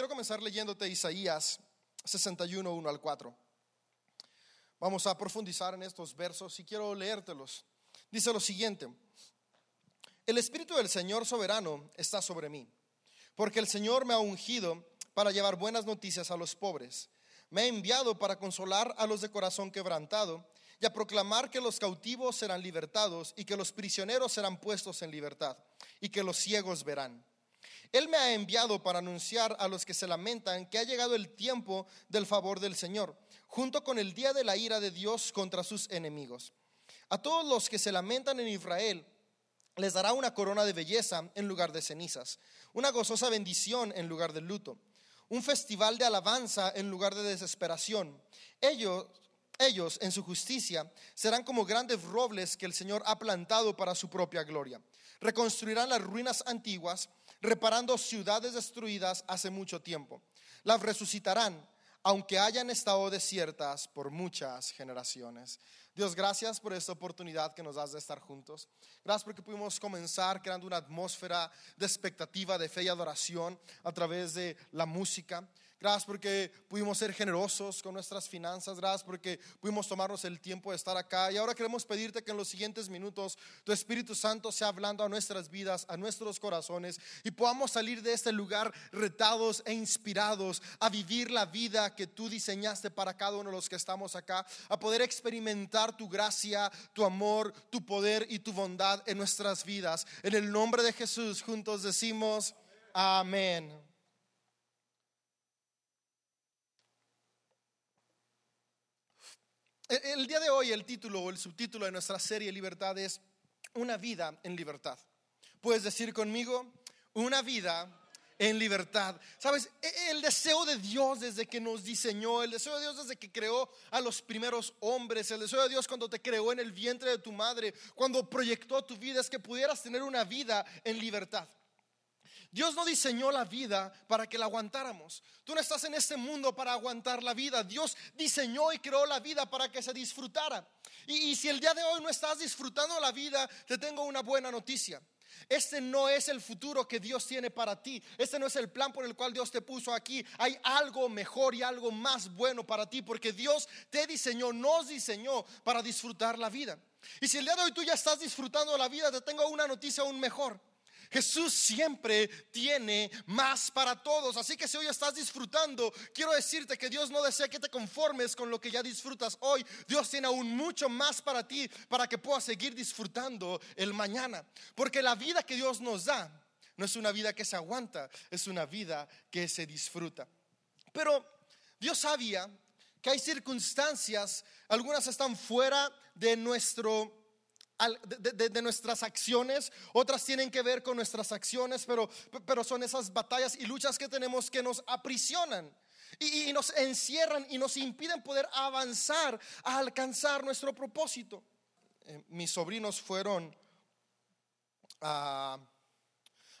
quiero comenzar leyéndote Isaías 61, 1 al 4. Vamos a profundizar en estos versos y quiero leértelos. Dice lo siguiente, el Espíritu del Señor soberano está sobre mí, porque el Señor me ha ungido para llevar buenas noticias a los pobres. Me ha enviado para consolar a los de corazón quebrantado y a proclamar que los cautivos serán libertados y que los prisioneros serán puestos en libertad y que los ciegos verán. Él me ha enviado para anunciar a los que se lamentan que ha llegado el tiempo del favor del Señor, junto con el día de la ira de Dios contra sus enemigos. A todos los que se lamentan en Israel, les dará una corona de belleza en lugar de cenizas, una gozosa bendición en lugar de luto, un festival de alabanza en lugar de desesperación. Ellos, ellos en su justicia serán como grandes robles que el Señor ha plantado para su propia gloria. Reconstruirán las ruinas antiguas reparando ciudades destruidas hace mucho tiempo. Las resucitarán, aunque hayan estado desiertas por muchas generaciones. Dios, gracias por esta oportunidad que nos das de estar juntos. Gracias porque pudimos comenzar creando una atmósfera de expectativa, de fe y adoración a través de la música. Gracias porque pudimos ser generosos con nuestras finanzas. Gracias porque pudimos tomarnos el tiempo de estar acá. Y ahora queremos pedirte que en los siguientes minutos tu Espíritu Santo sea hablando a nuestras vidas, a nuestros corazones y podamos salir de este lugar retados e inspirados a vivir la vida que tú diseñaste para cada uno de los que estamos acá, a poder experimentar tu gracia, tu amor, tu poder y tu bondad en nuestras vidas. En el nombre de Jesús juntos decimos amén. El día de hoy el título o el subtítulo de nuestra serie Libertad es Una vida en libertad. Puedes decir conmigo, una vida en libertad. Sabes, e, el deseo de Dios desde que nos diseñó, el deseo de Dios desde que creó a los primeros hombres, el deseo de Dios cuando te creó en el vientre de tu madre, cuando proyectó tu vida, es que pudieras tener una vida en libertad. Dios no diseñó la vida para que la aguantáramos. Tú no estás en este mundo para aguantar la vida. Dios diseñó y creó la vida para que se disfrutara. Y, si el día de hoy no estás disfrutando la vida, te tengo una buena noticia. Este no es el futuro que Dios tiene para ti. Este no es el plan por el cual Dios te puso aquí. Hay algo mejor y algo más bueno para ti porque Dios te diseñó, nos diseñó para disfrutar la vida. Y si el día de hoy tú ya estás disfrutando la vida, te tengo una noticia aún mejor. Jesús siempre tiene más para todos. Así que si hoy estás disfrutando, quiero decirte que Dios no desea que te conformes con lo que ya disfrutas hoy. Dios tiene aún mucho más para ti para que puedas seguir disfrutando el mañana. Porque la vida que Dios nos da no es una vida que se aguanta, es una vida que se disfruta. Pero Dios sabía que hay circunstancias, algunas están fuera de nuestro de, nuestras acciones, otras tienen que ver con nuestras acciones, pero, pero son esas batallas y luchas que tenemos que nos aprisionan. Y, nos encierran y nos impiden poder avanzar a alcanzar nuestro propósito. Eh, mis sobrinos fueron a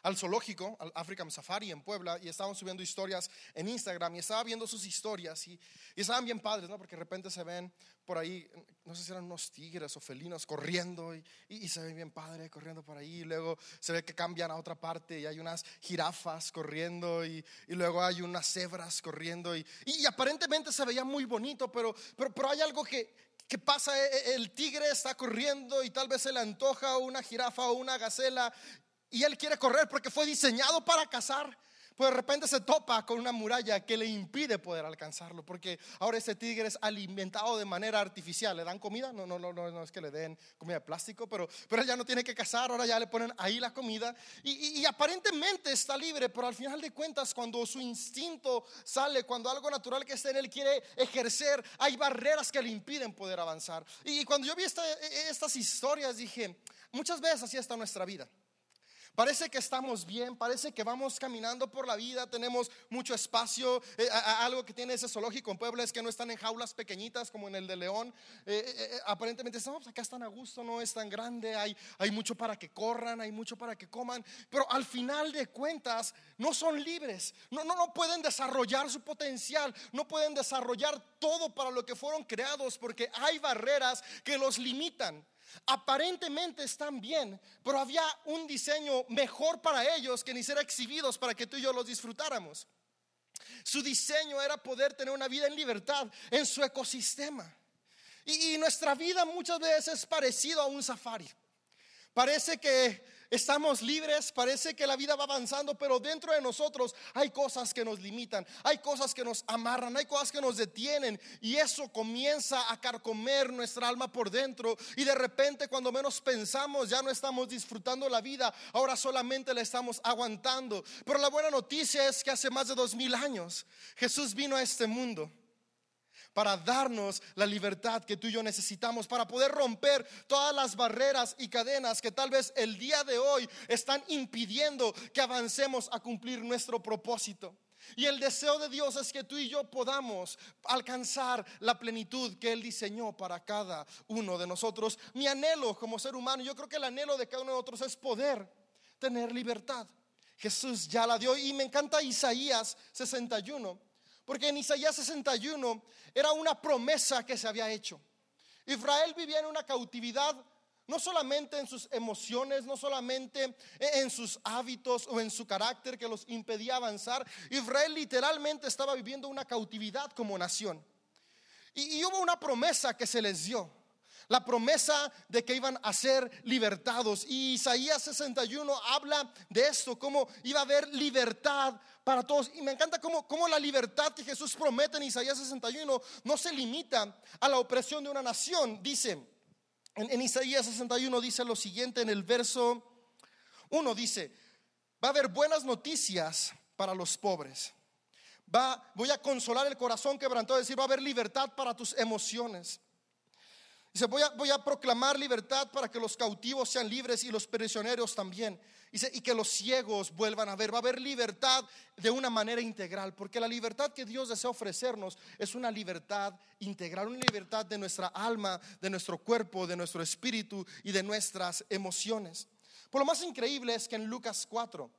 al zoológico, al African Safari en Puebla, y estaban subiendo historias en Instagram, y estaba viendo sus historias, y, estaban bien padres, ¿no? Porque de repente se ven por ahí, no sé si eran unos tigres o felinos corriendo, y, se ven bien padre corriendo por ahí, y luego se ve que cambian a otra parte, y hay unas jirafas corriendo, y, luego hay unas cebras corriendo, y, aparentemente se veía muy bonito, pero, pero, pero hay algo que, que pasa, e, e, el tigre está corriendo y tal vez se le antoja una jirafa o una gacela y él quiere correr porque fue diseñado para cazar. Pues de repente se topa con una muralla que le impide poder alcanzarlo, porque ahora ese tigre es alimentado de manera artificial. ¿Le dan comida? No, no, no, no, es que le den comida de plástico, pero, pero ya no tiene que cazar, ahora ya le ponen ahí la comida. Y, y aparentemente está libre, pero al final de cuentas, cuando su instinto sale, cuando algo natural que está en él quiere ejercer, hay barreras que le impiden poder avanzar. Y cuando yo vi estas historias, dije, muchas veces así está nuestra vida. Parece que estamos bien, parece que vamos caminando por la vida, tenemos mucho espacio. Eh, algo que tiene ese zoológico en Puebla es que no están en jaulas pequeñitas como en el de León. Eh, eh, aparentemente estamos acá están a gusto, no es tan grande, hay, hay mucho para que corran, hay mucho para que coman, pero al final de cuentas no son libres, no, no, no pueden desarrollar su potencial, no pueden desarrollar todo para lo que fueron creados porque hay barreras que los limitan. Aparentemente están bien, pero había un diseño mejor para ellos que ni ser exhibidos para que tú y yo los disfrutáramos. Su diseño era poder tener una vida en libertad en su ecosistema. Y, y nuestra vida muchas veces es parecido a un safari. Parece que estamos libres, parece que la vida va avanzando, pero dentro de nosotros hay cosas que nos limitan, hay cosas que nos amarran, hay cosas que nos detienen y eso comienza a carcomer nuestra alma por dentro y de repente cuando menos pensamos ya no estamos disfrutando la vida, ahora solamente la estamos aguantando. Pero la buena noticia es que hace más de dos mil años Jesús vino a este mundo para darnos la libertad que tú y yo necesitamos, para poder romper todas las barreras y cadenas que tal vez el día de hoy están impidiendo que avancemos a cumplir nuestro propósito. Y el deseo de Dios es que tú y yo podamos alcanzar la plenitud que Él diseñó para cada uno de nosotros. Mi anhelo como ser humano, yo creo que el anhelo de cada uno de nosotros es poder tener libertad. Jesús ya la dio y me encanta Isaías 61 porque en Isaías 61 era una promesa que se había hecho. Israel vivía en una cautividad no solamente en sus emociones, no solamente en sus hábitos o en su carácter que los impedía avanzar. Israel literalmente estaba viviendo una cautividad como nación. Y, y, hubo una promesa que se les dio. La promesa de que iban a ser libertados. Y Isaías 61 habla de esto, cómo iba a haber libertad para todos. Y me encanta cómo, cómo la libertad que Jesús promete en Isaías 61 no se limita a la opresión de una nación. Dice, en, en Isaías 61 dice lo siguiente en el verso 1, dice, va a haber buenas noticias para los pobres. Va, voy a consolar el corazón quebrantado, decir, va a haber libertad para tus emociones. Dice, voy a, voy a proclamar libertad para que los cautivos sean libres y los prisioneros también. Dice, y que los ciegos vuelvan a ver. Va a haber libertad de una manera integral, porque la libertad que Dios desea ofrecernos es una libertad integral, una libertad de nuestra alma, de nuestro cuerpo, de nuestro espíritu y de nuestras emociones. Por lo más increíble es que en Lucas 4,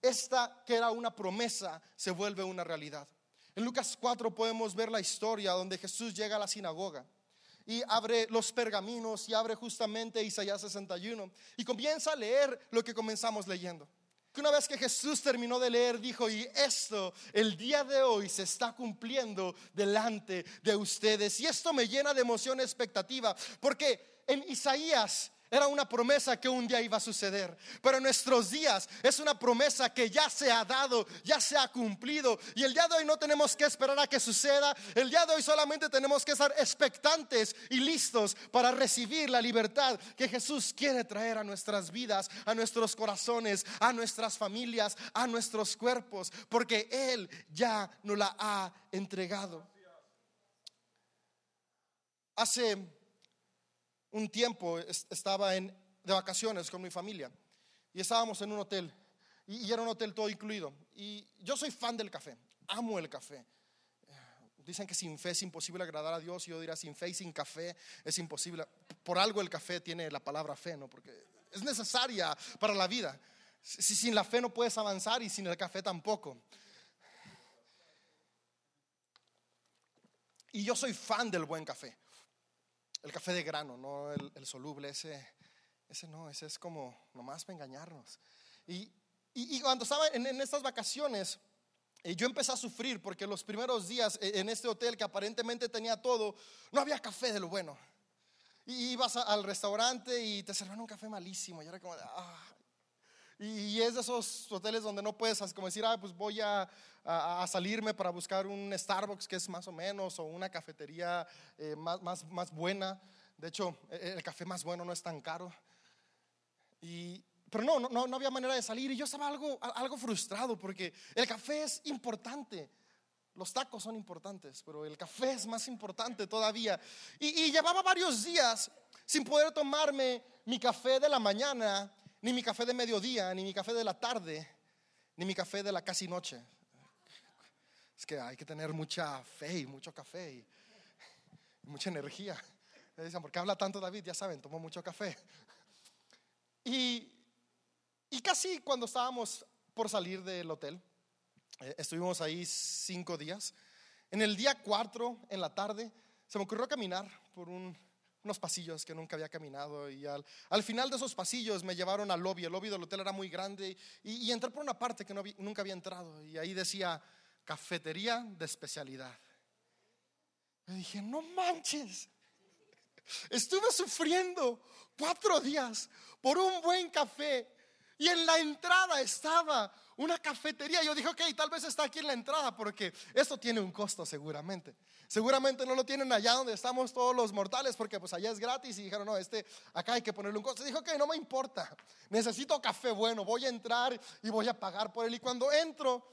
esta que era una promesa se vuelve una realidad. En Lucas 4 podemos ver la historia donde Jesús llega a la sinagoga y abre los pergaminos y abre justamente Isaías 61 y comienza a leer lo que comenzamos leyendo. Que una vez que Jesús terminó de leer, dijo, y esto el día de hoy se está cumpliendo delante de ustedes. Y esto me llena de emoción y expectativa, porque en Isaías era una promesa que un día iba a suceder. Pero en nuestros días es una promesa que ya se ha dado, ya se ha cumplido. Y el día de hoy no tenemos que esperar a que suceda. El día de hoy solamente tenemos que estar expectantes y listos para recibir la libertad que Jesús quiere traer a nuestras vidas, a nuestros corazones, a nuestras familias, a nuestros cuerpos. Porque Él ya nos la ha entregado. Hace un tiempo estaba en, de vacaciones con mi familia y estábamos en un hotel y, era un hotel todo incluido. Y yo soy fan del café, amo el café. Dicen que sin fe es imposible agradar a Dios y yo diría sin fe y sin café es imposible. Por algo el café tiene la palabra fe, ¿no? Porque es necesaria para la vida. Si sin la fe no puedes avanzar y sin el café tampoco. Y yo soy fan del buen café el café de grano, no el, soluble, ese, ese no, ese es como nomás para engañarnos. Y, y, cuando estaba en, estas vacaciones, eh, yo empecé a sufrir porque los primeros días eh, en este hotel que aparentemente tenía todo, no había café de lo bueno. Y ibas al restaurante y te servían un café malísimo. Y era como, ah, y, es de esos hoteles donde no puedes como decir, ah, pues voy a, a, salirme para buscar un Starbucks que es más o menos, o una cafetería eh, más, más, más, buena. De hecho, e, e, el café más bueno no es tan caro. Y, pero no, no, no había manera de salir y yo estaba algo, algo frustrado porque el café es importante. Los tacos son importantes, pero el café es más importante todavía. Y llevaba varios días sin poder tomarme mi café de la mañana ni mi café de mediodía, ni mi café de la tarde, ni mi café de la casi noche. Es que hay que tener mucha fe y mucho café y, mucha energía. Me dicen, ¿por qué habla tanto David? Ya saben, tomó mucho café. Y, y casi cuando estábamos por salir del hotel, eh, estuvimos ahí cinco días. En el día cuatro, en la tarde, se me ocurrió caminar por un unos pasillos que nunca había caminado y al, al, final de esos pasillos me llevaron al lobby, el lobby del hotel era muy grande y, entré por una parte que nunca había entrado y ahí decía cafetería de especialidad. Me dije, no manches. Estuve sufriendo cuatro días por un buen café y en la entrada estaba una cafetería. Yo dije, ok, tal vez está aquí en la entrada porque esto tiene un costo seguramente. Seguramente no lo tienen allá donde estamos todos los mortales porque pues allá es gratis y dijeron, no, este, acá hay que ponerle un costo. Dijo, ok, no me importa. Necesito café bueno, voy a entrar y voy a pagar por él. Y cuando entro,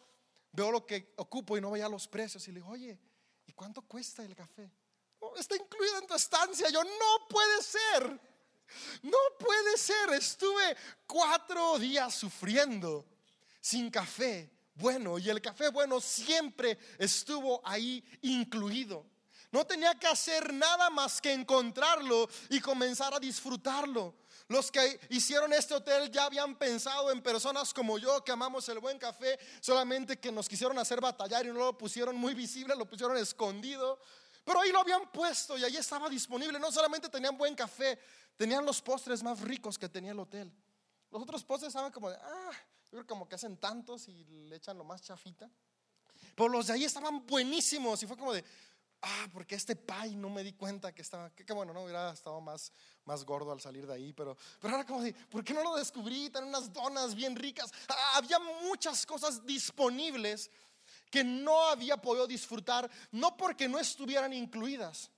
veo lo que ocupo y no veía los precios. Y le digo, oye, ¿y cuánto cuesta el café? Oh, está incluido en tu estancia. Yo, no puede ser. No puede ser. Estuve cuatro días sufriendo sin café bueno y el café bueno siempre estuvo ahí incluido. No tenía que hacer nada más que encontrarlo y comenzar a disfrutarlo. Los que hicieron este hotel ya habían pensado en personas como yo que amamos el buen café, solamente que nos quisieron hacer batallar y no lo pusieron muy visible, lo pusieron escondido. Pero ahí lo habían puesto y ahí estaba disponible. No solamente tenían buen café, tenían los postres más ricos que tenía el hotel. Los otros postres estaban como de, ah, como que hacen tantos y le echan lo más chafita. Pero los de ahí estaban buenísimos y fue como de, ah, porque este pie no me di cuenta que estaba, que, bueno, no hubiera estado más, más gordo al salir de ahí, pero, pero era como de, ¿por qué no lo descubrí? Tenían unas donas bien ricas. Ah, había muchas cosas disponibles que no había podido disfrutar, no porque no estuvieran incluidas,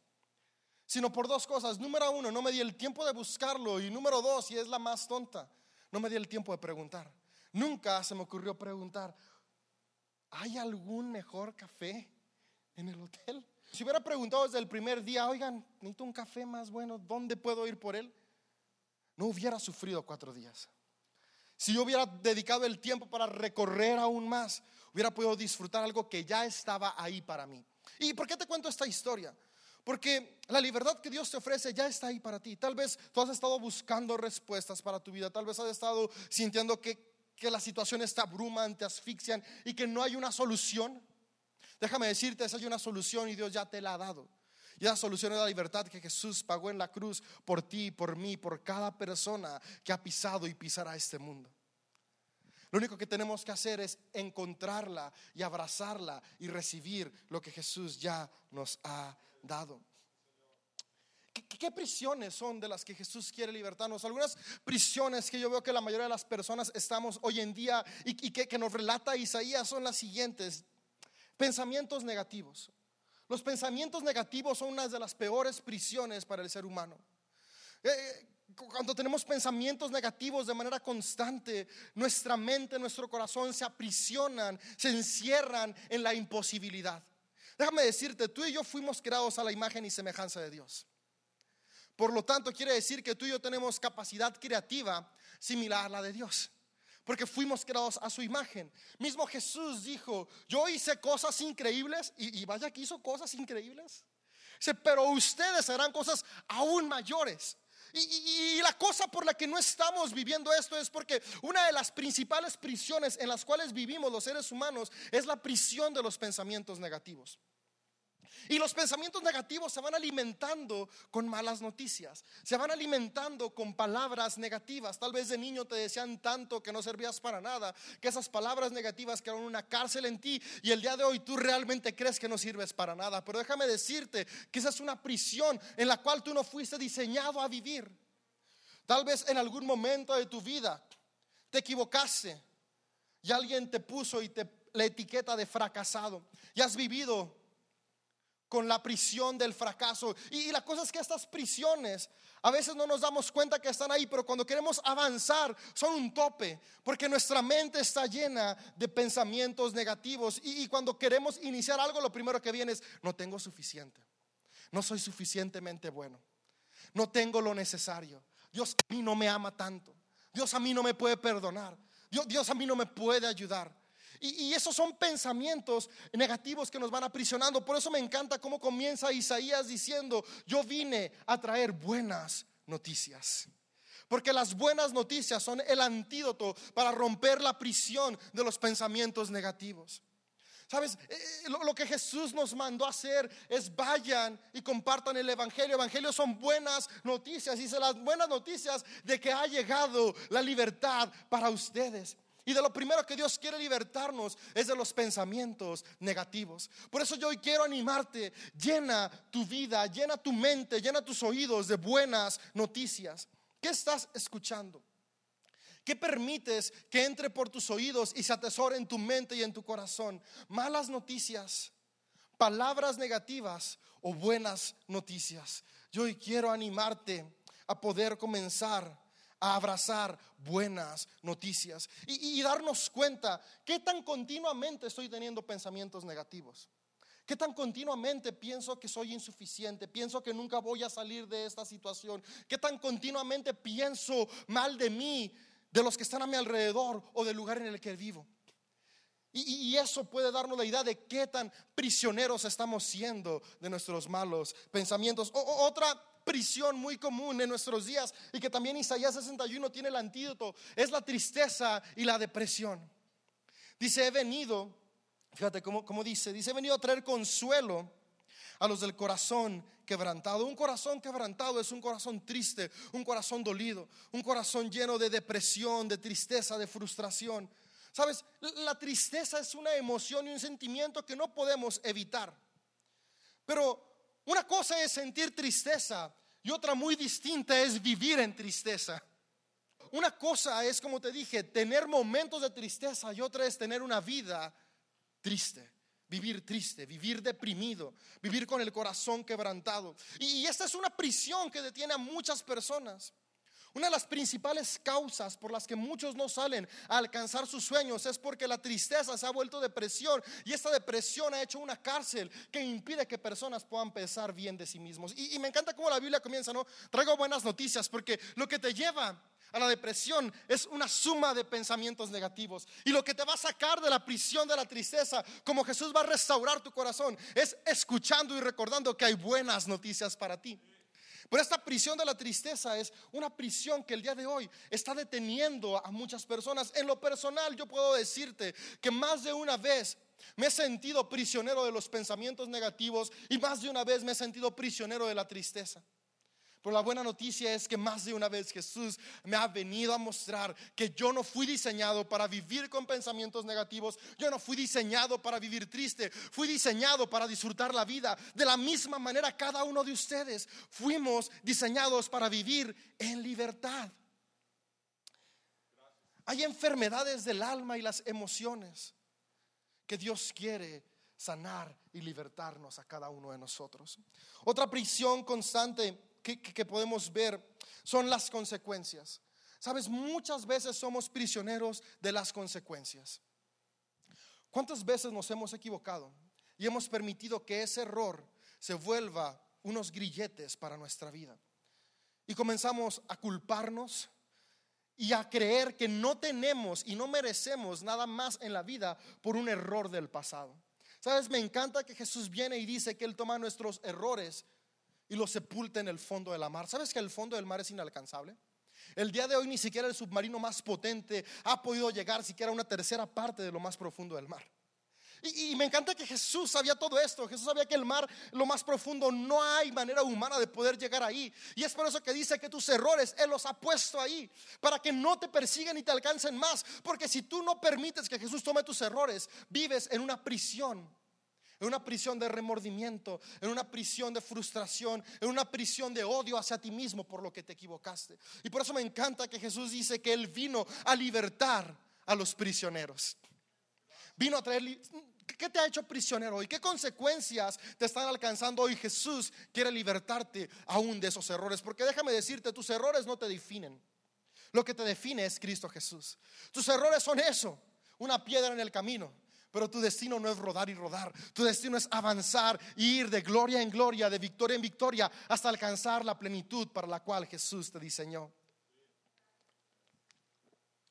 sino por dos cosas. Número uno, no me di el tiempo de buscarlo y número dos, y es la más tonta, no me di el tiempo de preguntar. Nunca se me ocurrió preguntar, ¿hay algún mejor café en el hotel? Si hubiera preguntado desde el primer día, oigan, necesito un café más bueno, ¿dónde puedo ir por él? No hubiera sufrido cuatro días. Si yo hubiera dedicado el tiempo para recorrer aún más, hubiera podido disfrutar algo que ya estaba ahí para mí. ¿Y por qué te cuento esta historia? Porque la libertad que Dios te ofrece ya está ahí para ti. Tal vez tú has estado buscando respuestas para tu vida. Tal vez has estado sintiendo que que la situación está abruman, te asfixian y que no hay una solución. Déjame decirte, esa hay una solución y Dios ya te la ha dado. Y esa solución es la libertad que Jesús pagó en la cruz por ti, por mí, por cada persona que ha pisado y pisará este mundo. Lo único que tenemos que hacer es encontrarla y abrazarla y recibir lo que Jesús ya nos ha dado. ¿Qué, prisiones son de las que Jesús quiere libertarnos? Algunas prisiones que yo veo que la mayoría de las personas estamos hoy en día y, que, nos relata Isaías son las siguientes. Pensamientos negativos. Los pensamientos negativos son una de las peores prisiones para el ser humano. Eh, eh, cuando tenemos pensamientos negativos de manera constante, nuestra mente, nuestro corazón se aprisionan, se encierran en la imposibilidad. Déjame decirte, tú y yo fuimos creados a la imagen y semejanza de Dios. Por lo tanto, quiere decir que tú y yo tenemos capacidad creativa similar a la de Dios. Porque fuimos creados a su imagen. Mismo Jesús dijo, yo hice cosas increíbles y, vaya que hizo cosas increíbles. pero ustedes harán cosas aún mayores. Y, la cosa por la que no estamos viviendo esto es porque una de las principales prisiones en las cuales vivimos los seres humanos es la prisión de los pensamientos negativos. Y los pensamientos negativos se van alimentando con malas noticias, se van alimentando con palabras negativas. Tal vez de niño te decían tanto que no servías para nada, que esas palabras negativas crearon una cárcel en ti y el día de hoy tú realmente crees que no sirves para nada. Pero déjame decirte que esa es una prisión en la cual tú no fuiste diseñado a vivir. Tal vez en algún momento de tu vida te equivocaste y alguien te puso y te la etiqueta de fracasado y has vivido con la prisión del fracaso. Y, la cosa es que estas prisiones a veces no nos damos cuenta que están ahí, pero cuando queremos avanzar son un tope, porque nuestra mente está llena de pensamientos negativos. Y, y cuando queremos iniciar algo, lo primero que viene es, no tengo suficiente, no soy suficientemente bueno, no tengo lo necesario. Dios a mí no me ama tanto, Dios a mí no me puede perdonar, Dios, Dios a mí no me puede ayudar. Y, esos son pensamientos negativos que nos van aprisionando. Por eso me encanta cómo comienza Isaías diciendo, yo vine a traer buenas noticias. Porque las buenas noticias son el antídoto para romper la prisión de los pensamientos negativos. Sabes, eh, eh, lo, que Jesús nos mandó hacer es vayan y compartan el Evangelio. Evangelio son buenas noticias. Dice las buenas noticias de que ha llegado la libertad para ustedes. Y de lo primero que Dios quiere libertarnos es de los pensamientos negativos. Por eso yo hoy quiero animarte, llena tu vida, llena tu mente, llena tus oídos de buenas noticias. ¿Qué estás escuchando? ¿Qué permites que entre por tus oídos y se atesore en tu mente y en tu corazón? Malas noticias, palabras negativas o buenas noticias. Yo hoy quiero animarte a poder comenzar a abrazar buenas noticias y, darnos cuenta qué tan continuamente estoy teniendo pensamientos negativos. ¿Qué tan continuamente pienso que soy insuficiente? Pienso que nunca voy a salir de esta situación. ¿Qué tan continuamente pienso mal de mí, de los que están a mi alrededor o del lugar en el que vivo? Y, eso puede darnos la idea de qué tan prisioneros estamos siendo de nuestros malos pensamientos. otra prisión muy común en nuestros días y que también Isaías 61 tiene el antídoto, es la tristeza y la depresión. Dice, he venido, fíjate cómo, cómo dice, dice, he venido a traer consuelo a los del corazón quebrantado. Un corazón quebrantado es un corazón triste, un corazón dolido, un corazón lleno de depresión, de tristeza, de frustración. Sabes, la tristeza es una emoción y un sentimiento que no podemos evitar. Pero una cosa es sentir tristeza y otra muy distinta es vivir en tristeza. Una cosa es, como te dije, tener momentos de tristeza y otra es tener una vida triste. Vivir triste, vivir deprimido, vivir con el corazón quebrantado. Y, esta es una prisión que detiene a muchas personas. Una de las principales causas por las que muchos no salen a alcanzar sus sueños es porque la tristeza se ha vuelto depresión y esta depresión ha hecho una cárcel que impide que personas puedan pensar bien de sí mismos. Y, me encanta cómo la Biblia comienza, ¿no? Traigo buenas noticias porque lo que te lleva a la depresión es una suma de pensamientos negativos. Y lo que te va a sacar de la prisión de la tristeza, como Jesús va a restaurar tu corazón, es escuchando y recordando que hay buenas noticias para ti. Pero esta prisión de la tristeza es una prisión que el día de hoy está deteniendo a muchas personas. En lo personal yo puedo decirte que más de una vez me he sentido prisionero de los pensamientos negativos y más de una vez me he sentido prisionero de la tristeza. Pero la buena noticia es que más de una vez Jesús me ha venido a mostrar que yo no fui diseñado para vivir con pensamientos negativos, yo no fui diseñado para vivir triste, fui diseñado para disfrutar la vida. De la misma manera cada uno de ustedes fuimos diseñados para vivir en libertad. Hay enfermedades del alma y las emociones que Dios quiere sanar y libertarnos a cada uno de nosotros. Otra prisión constante que, podemos ver son las consecuencias. Sabes, muchas veces somos prisioneros de las consecuencias. ¿Cuántas veces nos hemos equivocado y hemos permitido que ese error se vuelva unos grilletes para nuestra vida? Y comenzamos a culparnos y a creer que no tenemos y no merecemos nada más en la vida por un error del pasado. Sabes, me encanta que Jesús viene y dice que Él toma nuestros errores y lo sepulta en el fondo de la mar. ¿Sabes que el fondo del mar es inalcanzable? El día de hoy ni siquiera el submarino más potente ha podido llegar siquiera a una tercera parte de lo más profundo del mar. Y, me encanta que Jesús sabía todo esto. Jesús sabía que el mar, lo más profundo, no hay manera humana de poder llegar ahí. Y es por eso que dice que tus errores Él los ha puesto ahí, para que no te persigan y te alcancen más. Porque si tú no permites que Jesús tome tus errores, vives en una prisión en una prisión de remordimiento, en una prisión de frustración, en una prisión de odio hacia ti mismo por lo que te equivocaste. Y por eso me encanta que Jesús dice que Él vino a libertar a los prisioneros. Vino a traer... ¿Qué te ha hecho prisionero hoy? ¿Qué consecuencias te están alcanzando hoy? Jesús quiere libertarte aún de esos errores. Porque déjame decirte, tus errores no te definen. Lo que te define es Cristo Jesús. Tus errores son eso, una piedra en el camino. Pero tu destino no es rodar y rodar. Tu destino es avanzar e ir de gloria en gloria, de victoria en victoria, hasta alcanzar la plenitud para la cual Jesús te diseñó.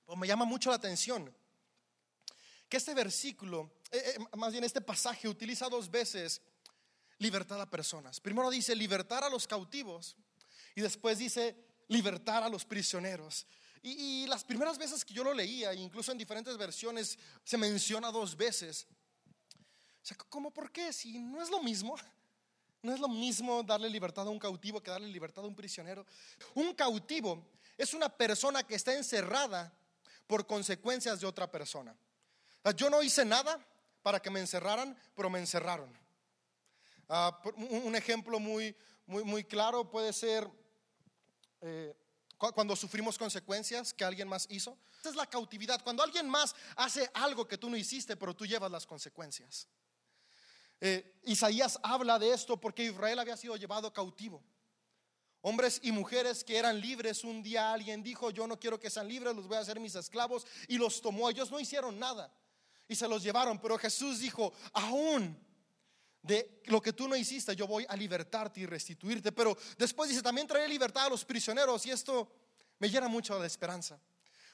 Pues me llama mucho la atención que este versículo, eh, eh, más bien este pasaje, utiliza dos veces libertad a personas. Primero dice libertar a los cautivos y después dice libertar a los prisioneros. Y, las primeras veces que yo lo leía, incluso en diferentes versiones, se menciona dos veces. O sea, ¿cómo por qué? Si no es lo mismo. No es lo mismo darle libertad a un cautivo que darle libertad a un prisionero. Un cautivo es una persona que está encerrada por consecuencias de otra persona. Yo no hice nada para que me encerraran, pero me encerraron. Ah, un ejemplo muy, muy, muy claro puede ser eh, cuando sufrimos consecuencias que alguien más hizo. Esa es la cautividad. Cuando alguien más hace algo que tú no hiciste, pero tú llevas las consecuencias. Eh, Isaías habla de esto porque Israel había sido llevado cautivo. Hombres y mujeres que eran libres, un día alguien dijo, yo no quiero que sean libres, los voy a hacer mis esclavos, y los tomó. Ellos no hicieron nada y se los llevaron, pero Jesús dijo, aún de lo que tú no hiciste, yo voy a libertarte y restituirte. Pero después dice, también traeré libertad a los prisioneros y esto me llena mucho de esperanza.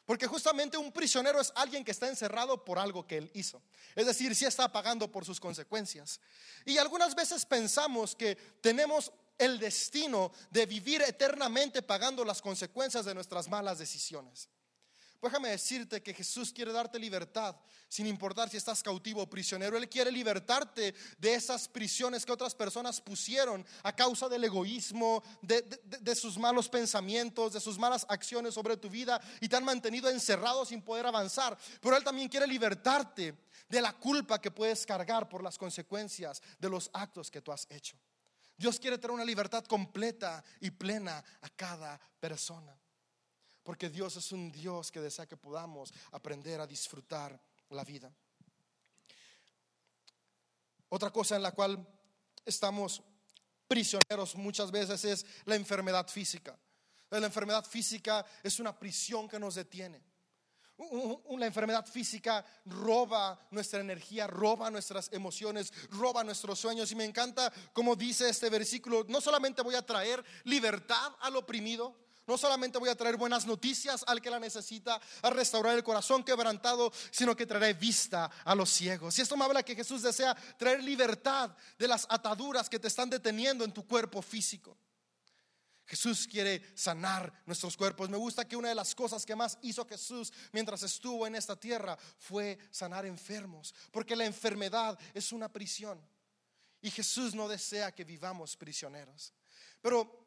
Porque justamente un prisionero es alguien que está encerrado por algo que él hizo. Es decir, si está pagando por sus consecuencias. Y algunas veces pensamos que tenemos el destino de vivir eternamente pagando las consecuencias de nuestras malas decisiones. Déjame decirte que Jesús quiere darte libertad, sin importar si estás cautivo o prisionero. Él quiere libertarte de esas prisiones que otras personas pusieron a causa del egoísmo, de, de, sus malos pensamientos, de sus malas acciones sobre tu vida y te han mantenido encerrado sin poder avanzar. Pero Él también quiere libertarte de la culpa que puedes cargar por las consecuencias de los actos que tú has hecho. Dios quiere tener una libertad completa y plena a cada persona. Porque Dios es un Dios que desea que podamos aprender a disfrutar la vida. Otra cosa en la cual estamos prisioneros muchas veces es la enfermedad física. La enfermedad física es una prisión que nos detiene. Una enfermedad física roba nuestra energía, roba nuestras emociones, roba nuestros sueños. Y me encanta como dice este versículo, no solamente voy a traer libertad al oprimido, no solamente voy a traer buenas noticias al que la necesita, a restaurar el corazón quebrantado, sino que traeré vista a los ciegos. Y esto me habla que Jesús desea traer libertad de las ataduras que te están deteniendo en tu cuerpo físico. Jesús quiere sanar nuestros cuerpos. Me gusta que una de las cosas que más hizo Jesús mientras estuvo en esta tierra fue sanar enfermos, porque la enfermedad es una prisión. Y Jesús no desea que vivamos prisioneros. Pero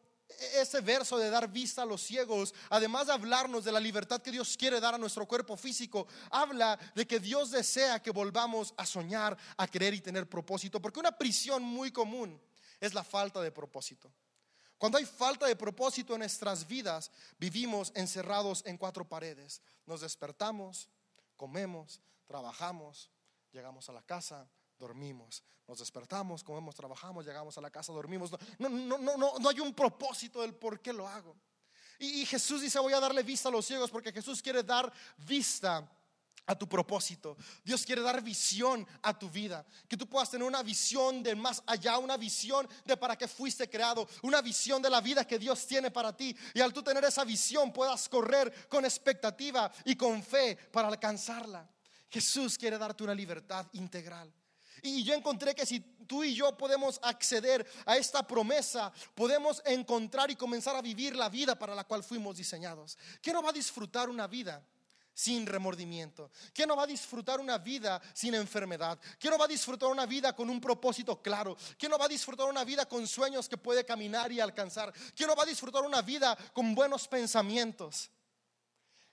ese verso de dar vista a los ciegos, además de hablarnos de la libertad que Dios quiere dar a nuestro cuerpo físico, habla de que Dios desea que volvamos a soñar, a querer y tener propósito, porque una prisión muy común es la falta de propósito. Cuando hay falta de propósito en nuestras vidas, vivimos encerrados en cuatro paredes. Nos despertamos, comemos, trabajamos, llegamos a la casa, dormimos. Nos despertamos, comemos, trabajamos, llegamos a la casa, dormimos. No, no, no, no, no hay un propósito del por qué lo hago. Y, y Jesús dice, voy a darle vista a los ciegos porque Jesús quiere dar vista a tu propósito. Dios quiere dar visión a tu vida. Que tú puedas tener una visión de más allá, una visión de para qué fuiste creado, una visión de la vida que Dios tiene para ti. Y al tú tener esa visión puedas correr con expectativa y con fe para alcanzarla. Jesús quiere darte una libertad integral. Y yo encontré que si tú y yo podemos acceder a esta promesa, podemos encontrar y comenzar a vivir la vida para la cual fuimos diseñados. ¿Quién no va a disfrutar una vida? sin remordimiento? ¿Quién no va a disfrutar una vida sin enfermedad? ¿Quién no va a disfrutar una vida con un propósito claro? ¿Quién no va a disfrutar una vida con sueños que puede caminar y alcanzar? ¿Quién no va a disfrutar una vida con buenos pensamientos?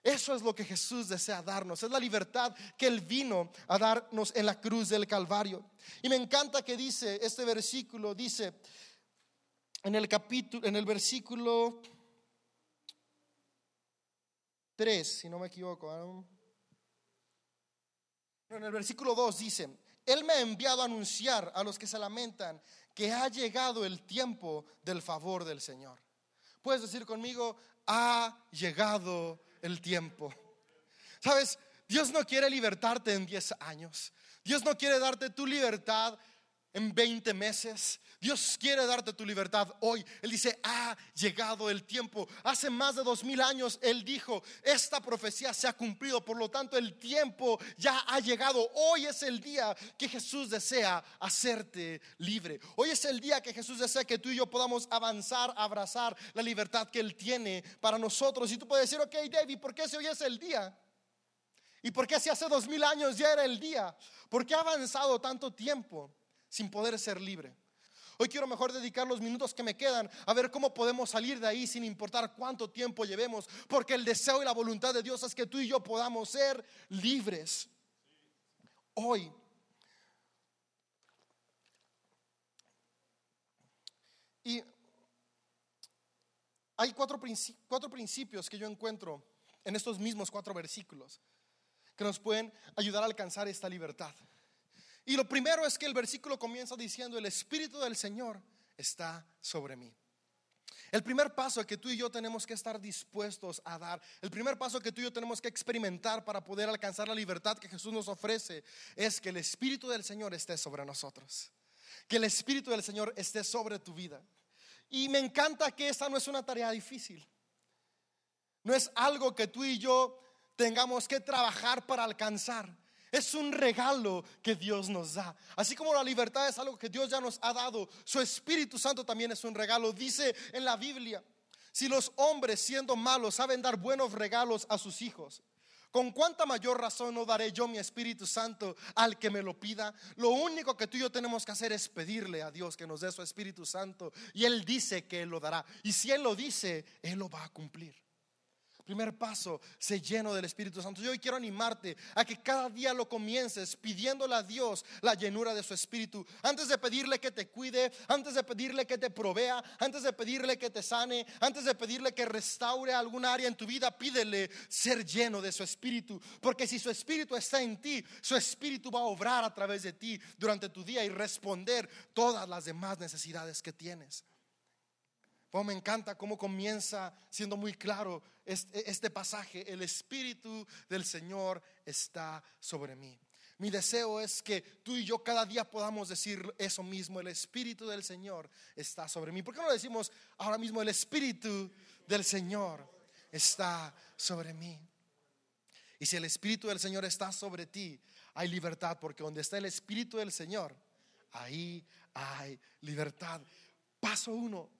Eso es lo que Jesús desea darnos, es la libertad que Él vino a darnos en la cruz del Calvario. Y me encanta que dice este versículo, dice en el capítulo, en el versículo 3, si no me equivoco. En el versículo 2 dice, Él me ha enviado a anunciar a los que se lamentan que ha llegado el tiempo del favor del Señor. Puedes decir conmigo, ha llegado el tiempo. Sabes, Dios no quiere libertarte en 10 años. Dios no quiere darte tu libertad en 20 meses. Dios quiere darte tu libertad hoy. Él dice, ha llegado el tiempo. Hace más de dos mil años Él dijo, esta profecía se ha cumplido. Por lo tanto, el tiempo ya ha llegado. Hoy es el día que Jesús desea hacerte libre. Hoy es el día que Jesús desea que tú y yo podamos avanzar, abrazar la libertad que Él tiene para nosotros. Y tú puedes decir, ok, David, ¿por qué si hoy es el día? ¿Y por qué si hace dos mil años ya era el día? ¿Por qué ha avanzado tanto tiempo? Sin poder ser libre. Hoy quiero mejor dedicar los minutos que me quedan a ver cómo podemos salir de ahí sin importar cuánto tiempo llevemos, porque el deseo y la voluntad de Dios es que tú y yo podamos ser libres. Hoy. Y hay cuatro, cuatro principios que yo encuentro en estos mismos cuatro versículos que nos pueden ayudar a alcanzar esta libertad. Y lo primero es que el versículo comienza diciendo, el Espíritu del Señor está sobre mí. El primer paso que tú y yo tenemos que estar dispuestos a dar, el primer paso que tú y yo tenemos que experimentar para poder alcanzar la libertad que Jesús nos ofrece, es que el Espíritu del Señor esté sobre nosotros. Que el Espíritu del Señor esté sobre tu vida. Y me encanta que esta no es una tarea difícil. No es algo que tú y yo tengamos que trabajar para alcanzar. Es un regalo que Dios nos da. Así como la libertad es algo que Dios ya nos ha dado, su Espíritu Santo también es un regalo. Dice en la Biblia, si los hombres siendo malos saben dar buenos regalos a sus hijos, ¿con cuánta mayor razón no daré yo mi Espíritu Santo al que me lo pida? Lo único que tú y yo tenemos que hacer es pedirle a Dios que nos dé su Espíritu Santo. Y Él dice que Él lo dará. Y si Él lo dice, Él lo va a cumplir. Primer paso, se lleno del Espíritu Santo. Yo hoy quiero animarte a que cada día lo comiences pidiéndole a Dios la llenura de su Espíritu. Antes de pedirle que te cuide, antes de pedirle que te provea, antes de pedirle que te sane, antes de pedirle que restaure alguna área en tu vida, pídele ser lleno de su Espíritu. Porque si su Espíritu está en ti, su Espíritu va a obrar a través de ti durante tu día y responder todas las demás necesidades que tienes. Oh, me encanta cómo comienza siendo muy claro este, pasaje. El Espíritu del Señor está sobre mí. Mi deseo es que tú y yo cada día podamos decir eso mismo. El Espíritu del Señor está sobre mí. ¿Por qué no decimos ahora mismo el Espíritu del Señor está sobre mí? Y si el Espíritu del Señor está sobre ti, hay libertad, porque donde está el Espíritu del Señor, ahí hay libertad. Paso uno,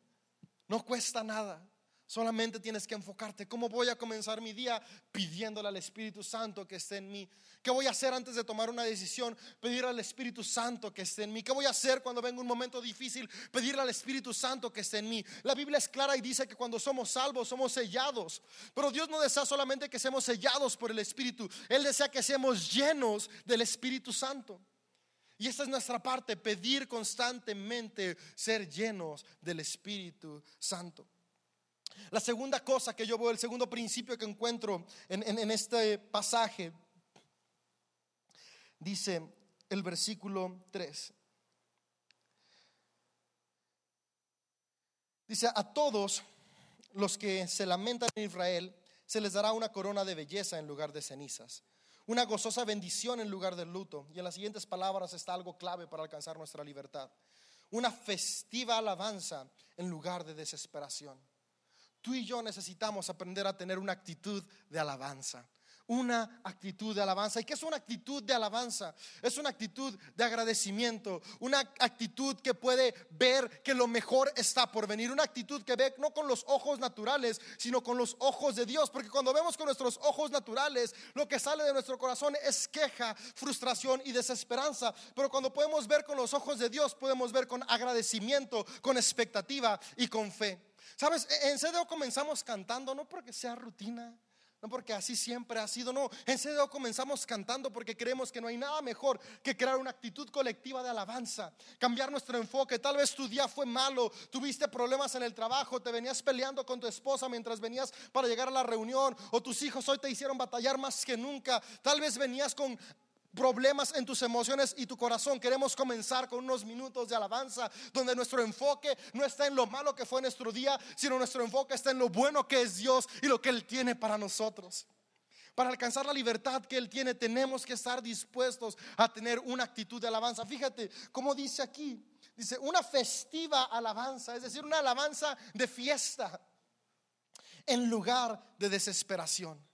no cuesta nada. Solamente tienes que enfocarte. ¿Cómo voy a comenzar mi día? Pidiéndole al Espíritu Santo que esté en mí. ¿Qué voy a hacer antes de tomar una decisión? Pedir al Espíritu Santo que esté en mí. ¿Qué voy a hacer cuando venga un momento difícil? Pedirle al Espíritu Santo que esté en mí. La Biblia es clara y dice que cuando somos salvos somos sellados. Pero Dios no desea solamente que seamos sellados por el Espíritu. Él desea que seamos llenos del Espíritu Santo. Y esta es nuestra parte, pedir constantemente ser llenos del Espíritu Santo. La segunda cosa que yo veo, el segundo principio que encuentro en, este pasaje, dice el versículo 3. Dice, a todos los que se lamentan en Israel, se les dará una corona de belleza en lugar de cenizas una gozosa bendición en lugar del luto. Y en las siguientes palabras está algo clave para alcanzar nuestra libertad. Una festiva alabanza en lugar de desesperación. Tú y yo necesitamos aprender a tener una actitud de alabanza una actitud de alabanza. ¿Y qué es una actitud de alabanza? Es una actitud de agradecimiento, una actitud que puede ver que lo mejor está por venir, una actitud que ve no con los ojos naturales, sino con los ojos de Dios, porque cuando vemos con nuestros ojos naturales, lo que sale de nuestro corazón es queja, frustración y desesperanza, pero cuando podemos ver con los ojos de Dios, podemos ver con agradecimiento, con expectativa y con fe. Sabes, en CDO comenzamos cantando, no porque sea rutina, no porque así siempre ha sido, no. En serio comenzamos cantando porque creemos que no hay nada mejor que crear una actitud colectiva de alabanza, cambiar nuestro enfoque. Tal vez tu día fue malo, tuviste problemas en el trabajo, te venías peleando con tu esposa mientras venías para llegar a la reunión, o tus hijos hoy te hicieron batallar más que nunca. Tal vez venías con problemas en tus emociones y tu corazón, queremos comenzar con unos minutos de alabanza donde nuestro enfoque no está en lo malo que fue nuestro día, sino nuestro enfoque está en lo bueno que es Dios y lo que Él tiene para nosotros. Para alcanzar la libertad que Él tiene, tenemos que estar dispuestos a tener una actitud de alabanza. Fíjate cómo dice aquí, dice una festiva alabanza, es decir, una alabanza de fiesta en lugar de desesperación.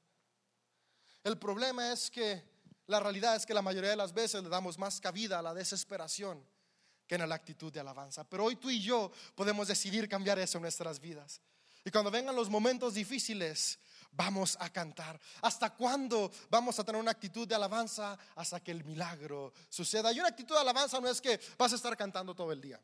El problema es que la realidad es que la mayoría de las veces le damos más cabida a la desesperación que en la actitud de alabanza. Pero hoy tú y yo podemos decidir cambiar eso en nuestras vidas. Y cuando vengan los momentos difíciles, vamos a cantar. ¿Hasta cuándo vamos a tener una actitud de alabanza? Hasta que el milagro suceda. Y una actitud de alabanza no es que vas a estar cantando todo el día.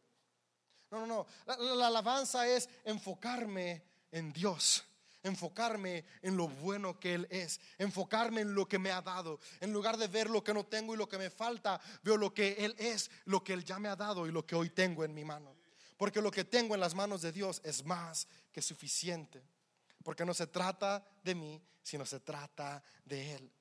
No, no, no. La, la alabanza es enfocarme en Dios enfocarme en lo bueno que Él es, enfocarme en lo que me ha dado. En lugar de ver lo que no tengo y lo que me falta, veo lo que Él es, lo que Él ya me ha dado y lo que hoy tengo en mi mano. Porque lo que tengo en las manos de Dios es más que suficiente. Porque no se trata de mí, sino se trata de Él.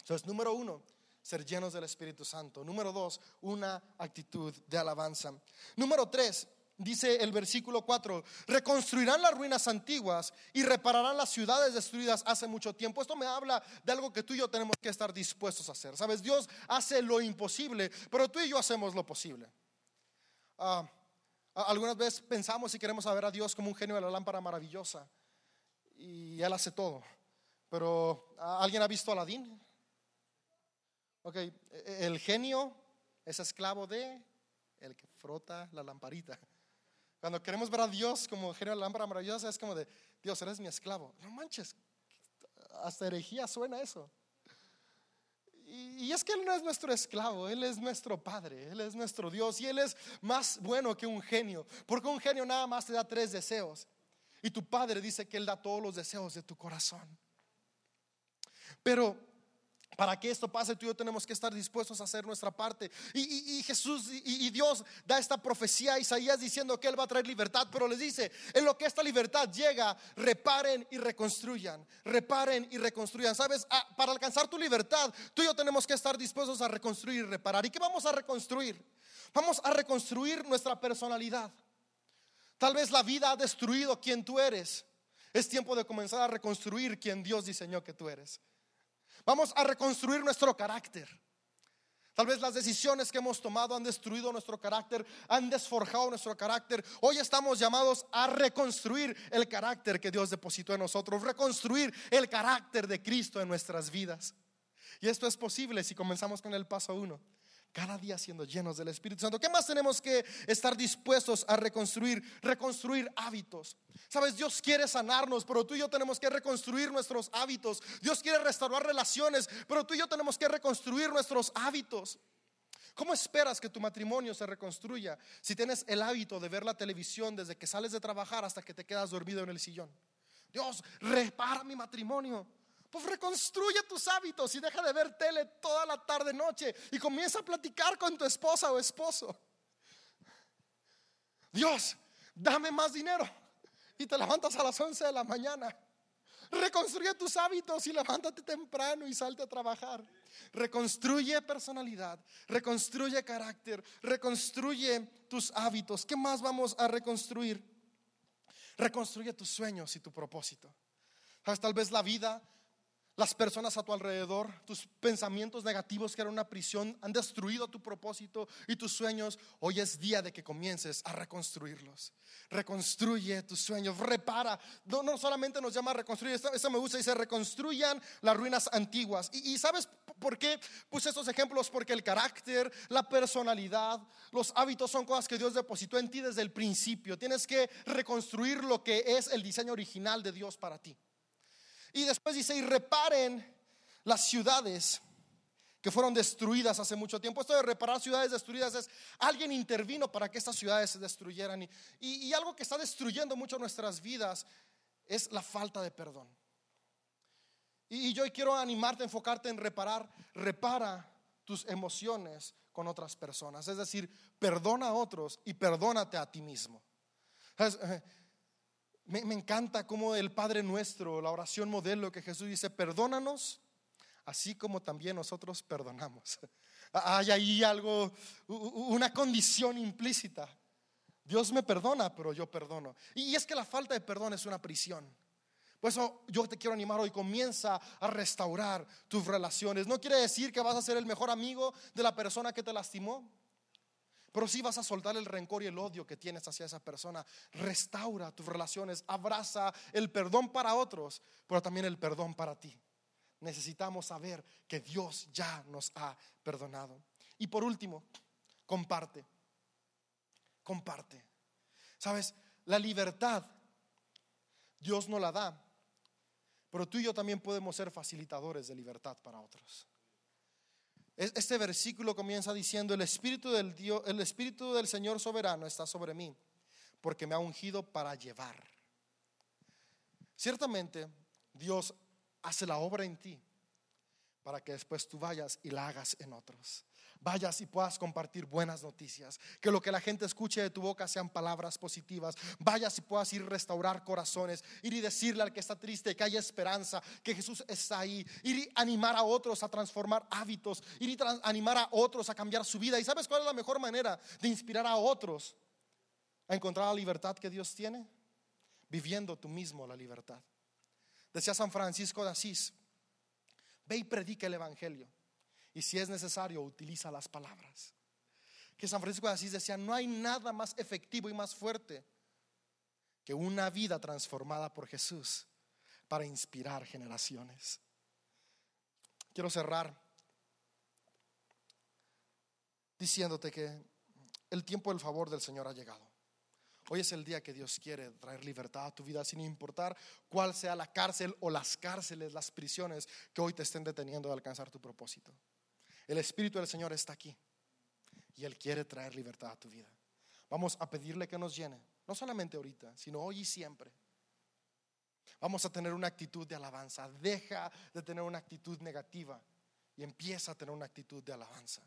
Entonces, número uno, ser llenos del Espíritu Santo. Número dos, una actitud de alabanza. Número tres, dice el versículo 4, reconstruirán las ruinas antiguas y repararán las ciudades destruidas hace mucho tiempo. Esto me habla de algo que tú y yo tenemos que estar dispuestos a hacer. Sabes, Dios hace lo imposible, pero tú y yo hacemos lo posible. Ah, algunas veces pensamos y queremos saber a Dios como un genio de la lámpara maravillosa y Él hace todo. Pero ¿alguien ha visto a Aladín? Ok, e, e, el genio es esclavo de el que frota la lamparita. Cuando queremos ver a Dios como genio de lámpara maravillosa, es como de, Dios, eres mi esclavo. No manches, hasta herejía suena eso. Y, y es que Él no es nuestro esclavo, Él es nuestro Padre, Él es nuestro Dios y Él es más bueno que un genio, porque un genio nada más te da tres deseos. Y tu Padre dice que Él da todos los deseos de tu corazón. Pero para que esto pase, tú y yo tenemos que estar dispuestos a hacer nuestra parte. Y, Jesús y, Dios da esta profecía a Isaías diciendo que Él va a traer libertad, pero les dice, en lo que esta libertad llega, reparen y reconstruyan, reparen y reconstruyan. Sabes, ah, para alcanzar tu libertad, tú y yo tenemos que estar dispuestos a reconstruir y reparar. ¿Y qué vamos a reconstruir? Vamos a reconstruir nuestra personalidad. Tal vez la vida ha destruido quien tú eres. Es tiempo de comenzar a reconstruir quien Dios diseñó que tú eres. Vamos a reconstruir nuestro carácter. Tal vez las decisiones que hemos tomado han destruido nuestro carácter, han desforjado nuestro carácter. Hoy estamos llamados a reconstruir el carácter que Dios depositó en nosotros, reconstruir el carácter de Cristo en nuestras vidas. Y esto es posible si comenzamos con el paso uno cada día siendo llenos del Espíritu Santo. ¿Qué más tenemos que estar dispuestos a reconstruir? Reconstruir hábitos. Sabes, Dios quiere sanarnos, pero tú y yo tenemos que reconstruir nuestros hábitos. Dios quiere restaurar relaciones, pero tú y yo tenemos que reconstruir nuestros hábitos. ¿Cómo esperas que tu matrimonio se reconstruya si tienes el hábito de ver la televisión desde que sales de trabajar hasta que te quedas dormido en el sillón? Dios, repara mi matrimonio. Pues reconstruye tus hábitos y deja de ver tele toda la tarde noche y comienza a platicar con tu esposa o esposo. Dios, dame más dinero y te levantas a las 11 de la mañana. Reconstruye tus hábitos y levántate temprano y salte a trabajar. Reconstruye personalidad, reconstruye carácter, reconstruye tus hábitos. ¿Qué más vamos a reconstruir? Reconstruye tus sueños y tu propósito. Tal vez la vida las personas a tu alrededor, tus pensamientos negativos que eran una prisión, han destruido tu propósito y tus sueños. Hoy es día de que comiences a reconstruirlos. Reconstruye tus sueños, repara. No, no solamente nos llama a reconstruir, eso me gusta, dice reconstruyan las ruinas antiguas. Y, y ¿sabes por qué puse estos ejemplos? Porque el carácter, la personalidad, los hábitos son cosas que Dios depositó en ti desde el principio. Tienes que reconstruir lo que es el diseño original de Dios para ti. Y después dice, y reparen las ciudades que fueron destruidas hace mucho tiempo. Esto de reparar ciudades destruidas es, alguien intervino para que estas ciudades se destruyeran. Y, algo que está destruyendo mucho nuestras vidas es la falta de perdón. Y, y yo quiero animarte, enfocarte en reparar, repara tus emociones con otras personas. Es decir, perdona a otros y perdónate a ti mismo. Me, encanta como el Padre nuestro, la oración modelo que Jesús dice, perdónanos, así como también nosotros perdonamos. Hay ahí algo, una condición implícita. Dios me perdona, pero yo perdono. Y es que la falta de perdón es una prisión. Por eso yo te quiero animar hoy, comienza a restaurar tus relaciones. No quiere decir que vas a ser el mejor amigo de la persona que te lastimó. Pero si vas a soltar el rencor y el odio que tienes hacia esa persona, restaura tus relaciones, abraza el perdón para otros, pero también el perdón para ti. Necesitamos saber que Dios ya nos ha perdonado. Y por último, comparte. Comparte. Sabes, la libertad Dios no la da, pero tú y yo también podemos ser facilitadores de libertad para otros. Este versículo comienza diciendo, el Espíritu del, Dios, el Espíritu del Señor soberano está sobre mí, porque me ha ungido para llevar. Ciertamente, Dios hace la obra en ti para que después tú vayas y la hagas en otros. Vayas y puedas compartir buenas noticias. Que lo que la gente escuche de tu boca sean palabras positivas. Vayas y puedas ir restaurar corazones. Ir y decirle al que está triste que hay esperanza, que Jesús está ahí. Ir y animar a otros a transformar hábitos. Ir y animar a otros a cambiar su vida. ¿Y sabes cuál es la mejor manera de inspirar a otros a encontrar la libertad que Dios tiene? Viviendo tú mismo la libertad. Decía San Francisco de Asís, ve y predica el Evangelio. Y si es necesario, utiliza las palabras. Que San Francisco de Asís decía, no hay nada más efectivo y más fuerte que una vida transformada por Jesús para inspirar generaciones. Quiero cerrar diciéndote que el tiempo del favor del Señor ha llegado. Hoy es el día que Dios quiere traer libertad a tu vida sin importar cuál sea la cárcel o las cárceles, las prisiones que hoy te estén deteniendo de alcanzar tu propósito. El Espíritu del Señor está aquí y Él quiere traer libertad a tu vida. Vamos a pedirle que nos llene, no solamente ahorita, sino hoy y siempre. Vamos a tener una actitud de alabanza. Deja de tener una actitud negativa y empieza a tener una actitud de alabanza.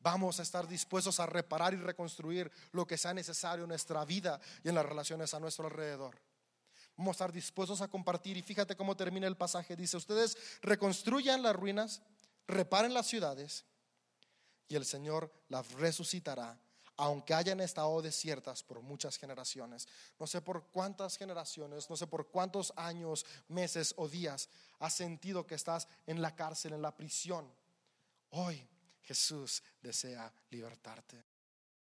Vamos a estar dispuestos a reparar y reconstruir lo que sea necesario en nuestra vida y en las relaciones a nuestro alrededor. Vamos a estar dispuestos a compartir y fíjate cómo termina el pasaje. Dice, ustedes reconstruyan las ruinas, reparen las ciudades y el Señor las resucitará, aunque hayan estado desiertas por muchas generaciones. No sé por cuántas generaciones, no sé por cuántos años, meses o días has sentido que estás en la cárcel, en la prisión. Hoy Jesús desea libertarte.